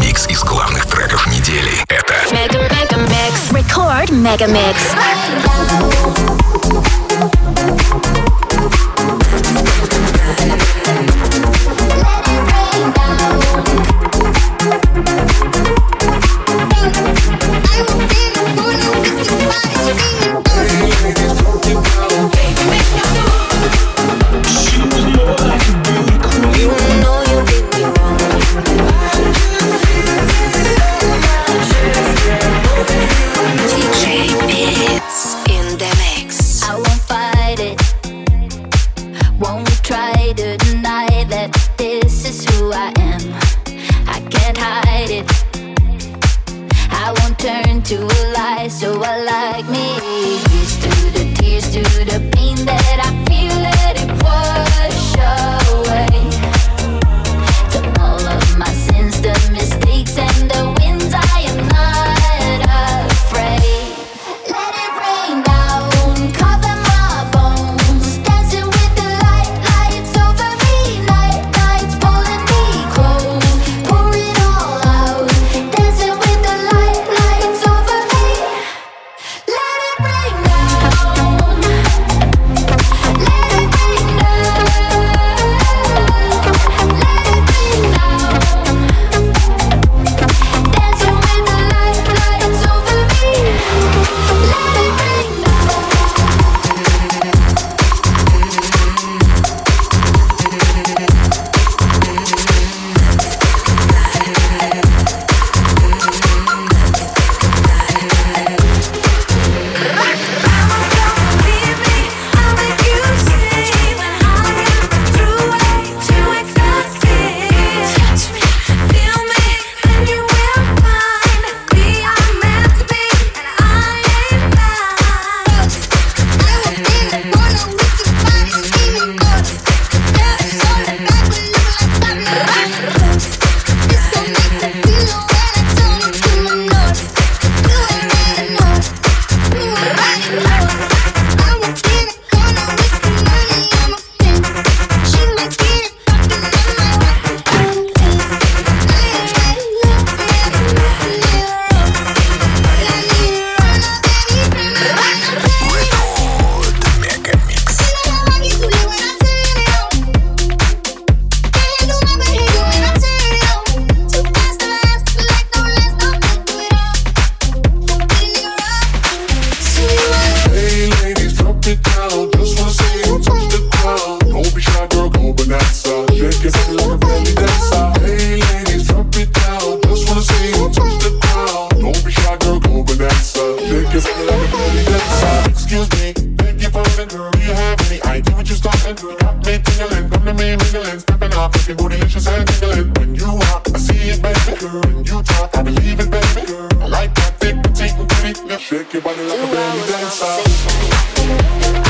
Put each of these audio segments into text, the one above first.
Микс из главных треков недели. Это Mega Mega Mix. Record Mega Mix. love me, I do what you starting. Got me tingling, come to me mingling, stepping off, looking bootylicious and giggling. When you walk, I see it, baby. Girl. When you talk, I believe it, baby. Girl. I like that thick, petite, and pretty. Shake your body like Two a belly dancer.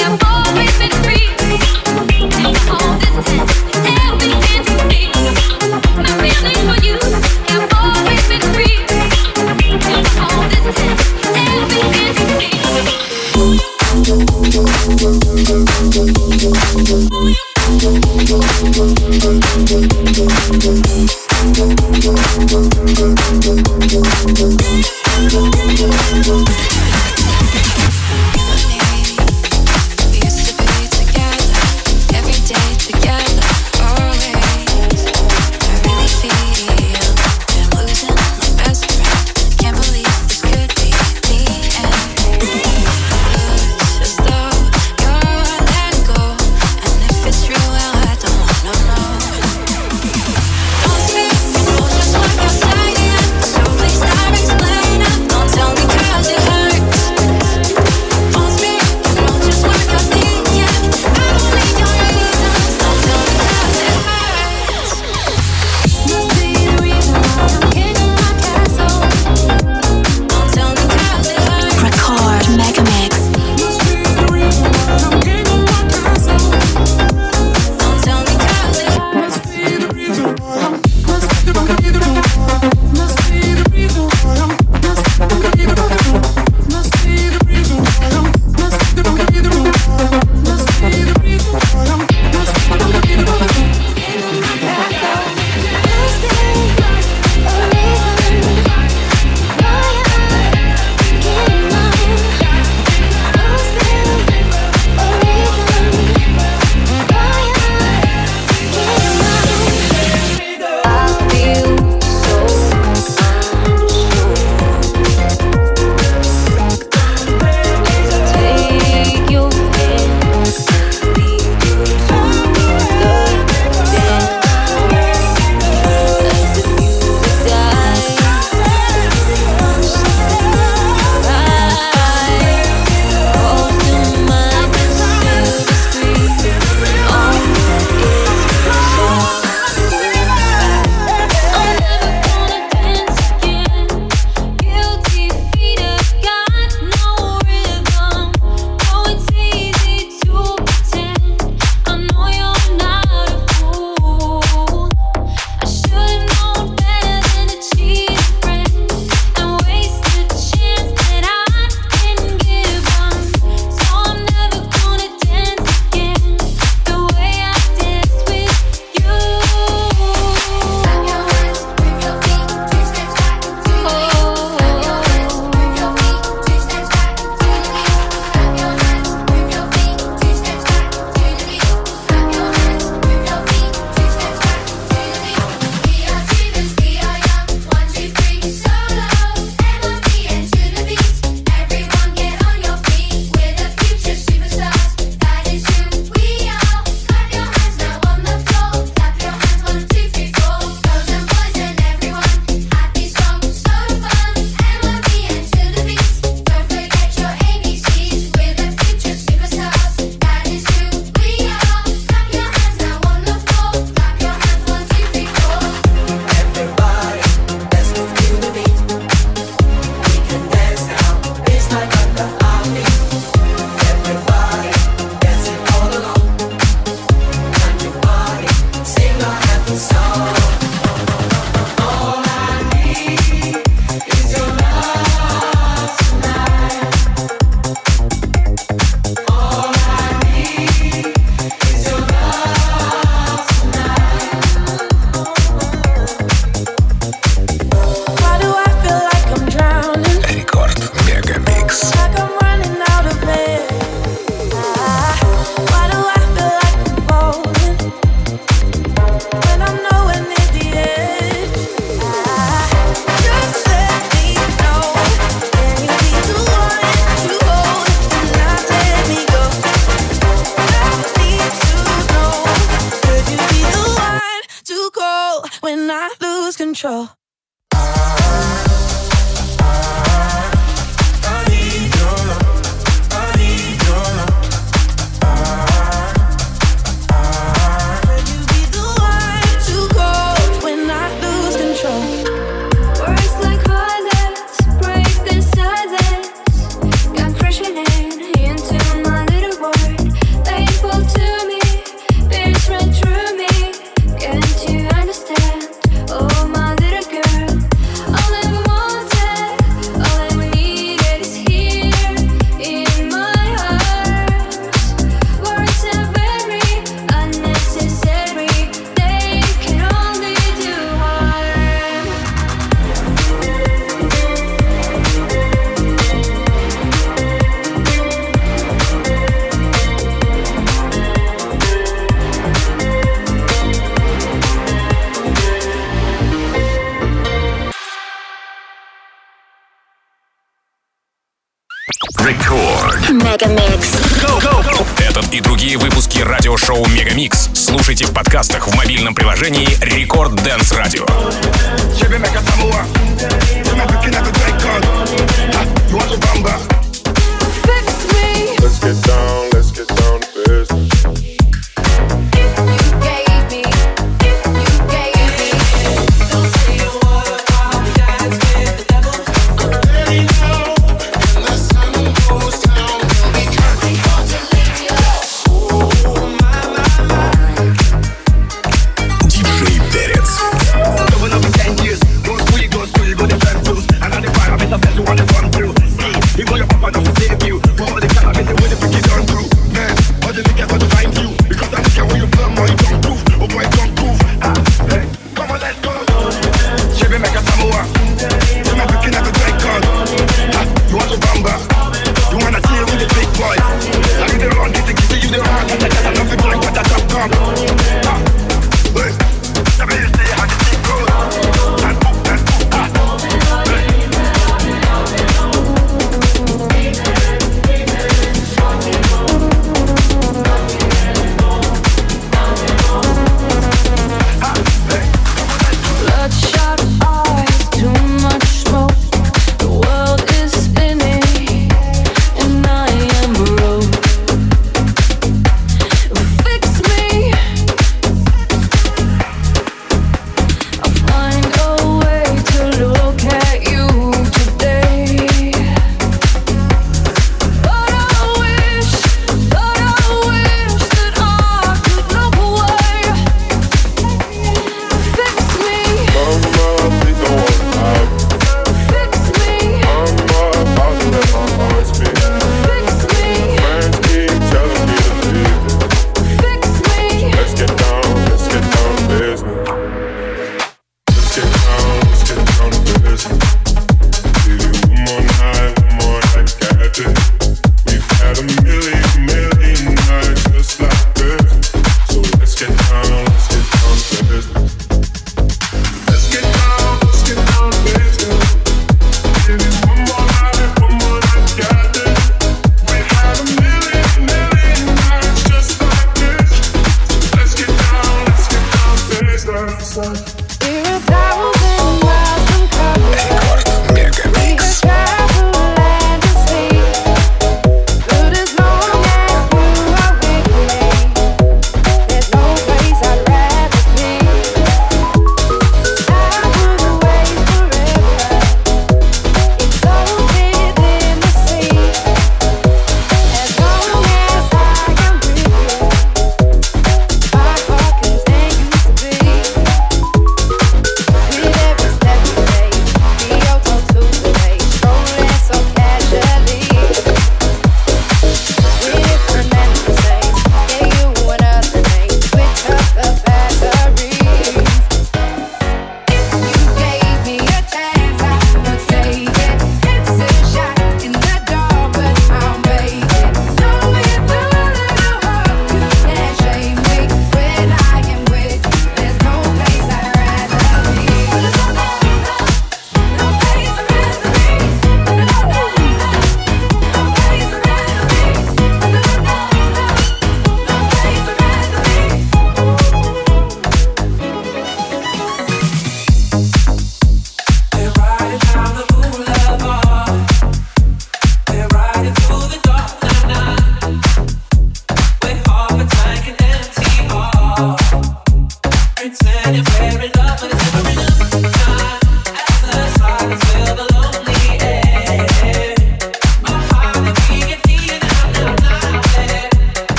приложении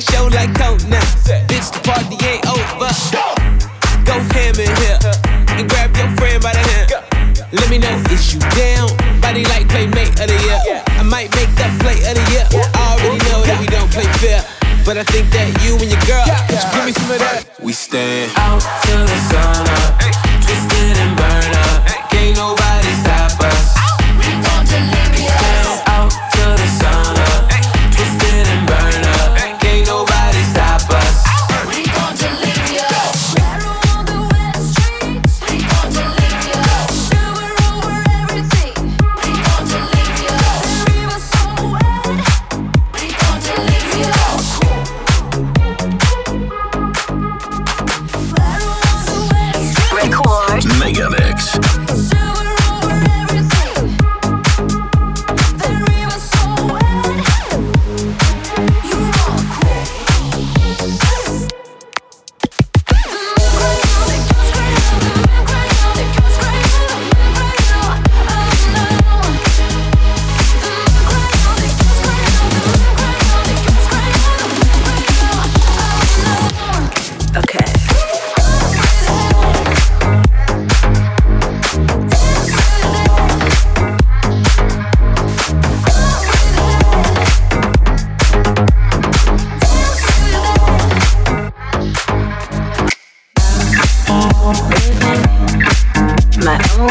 show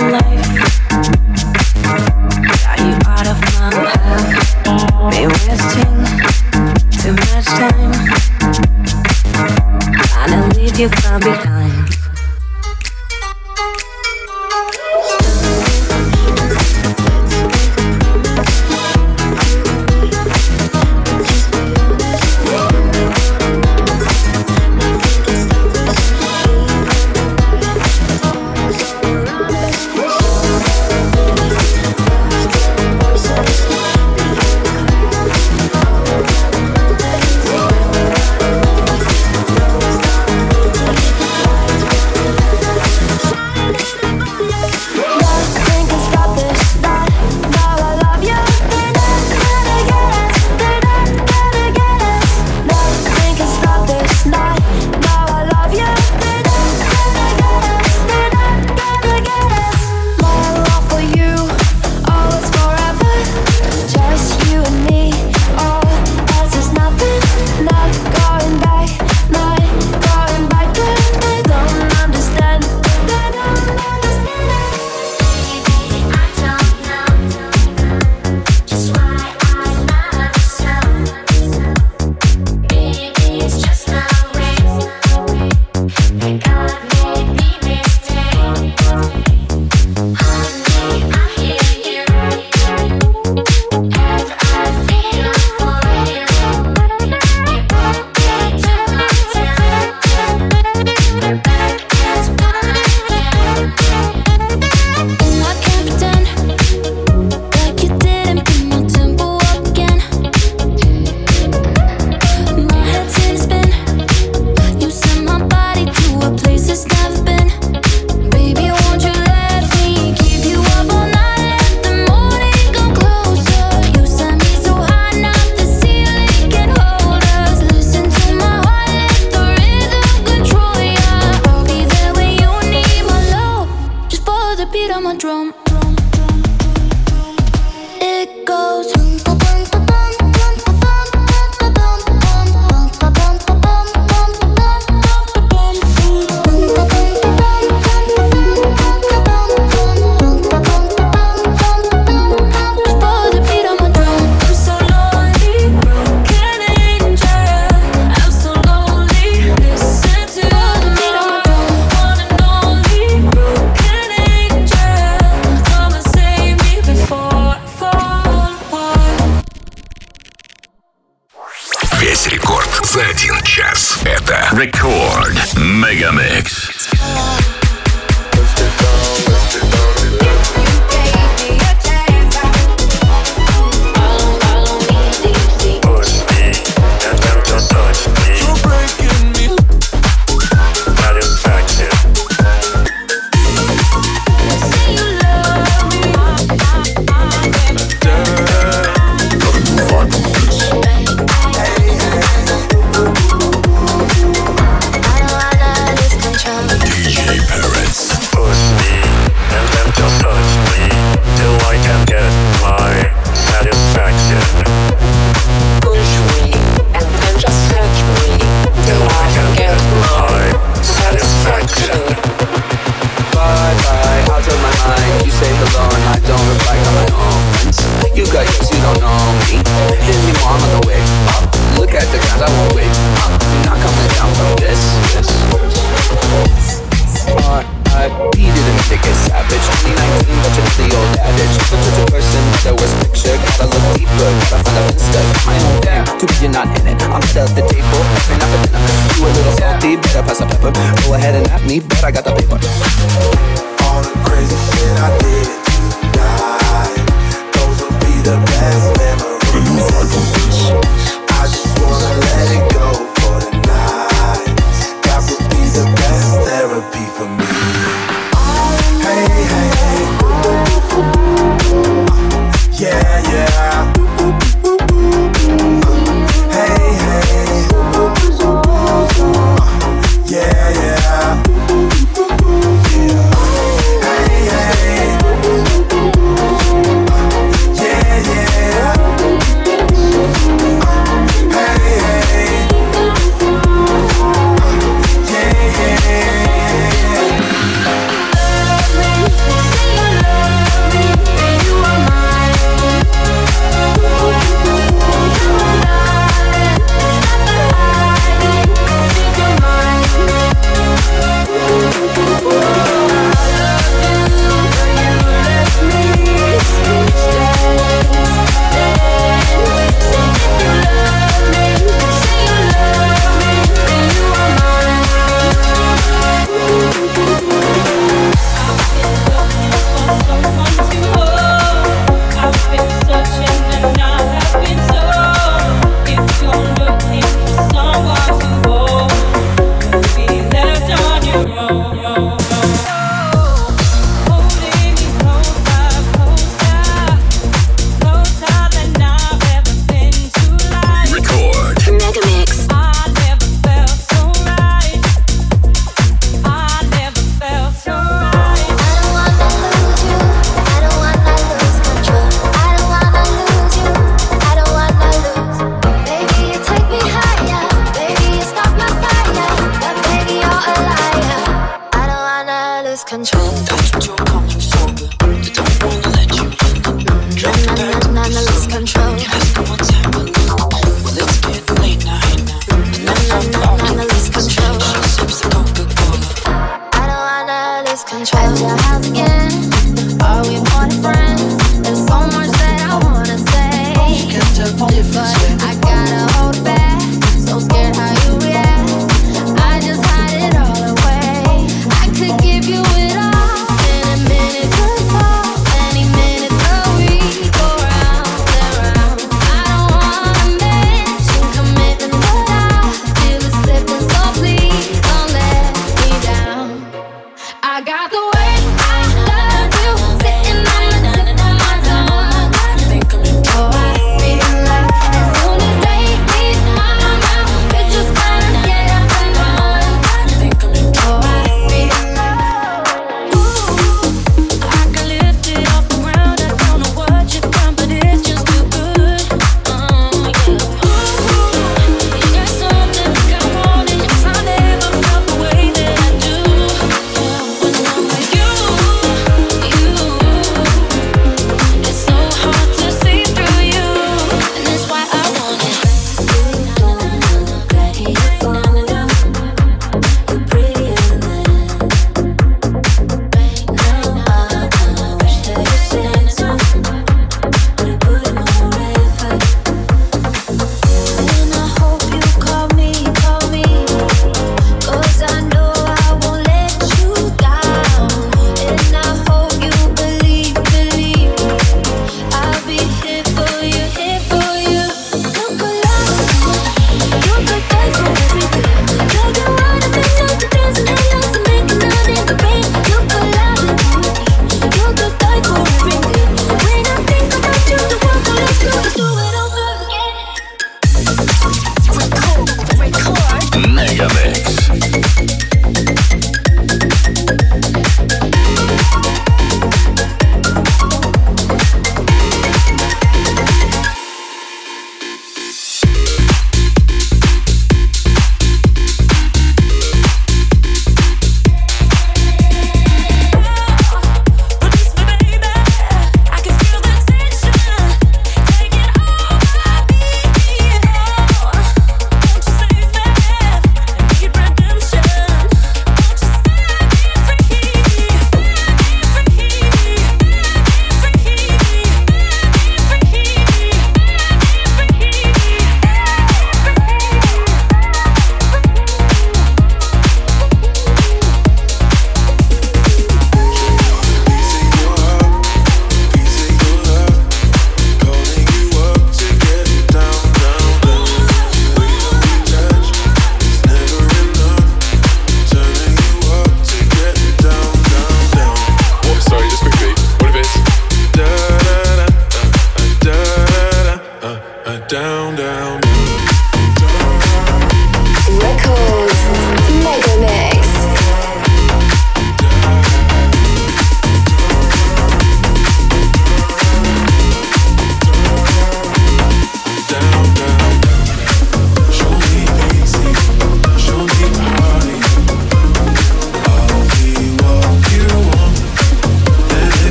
life.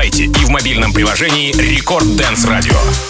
Сайте и в мобильном приложении Рекорд Дэнс Радио.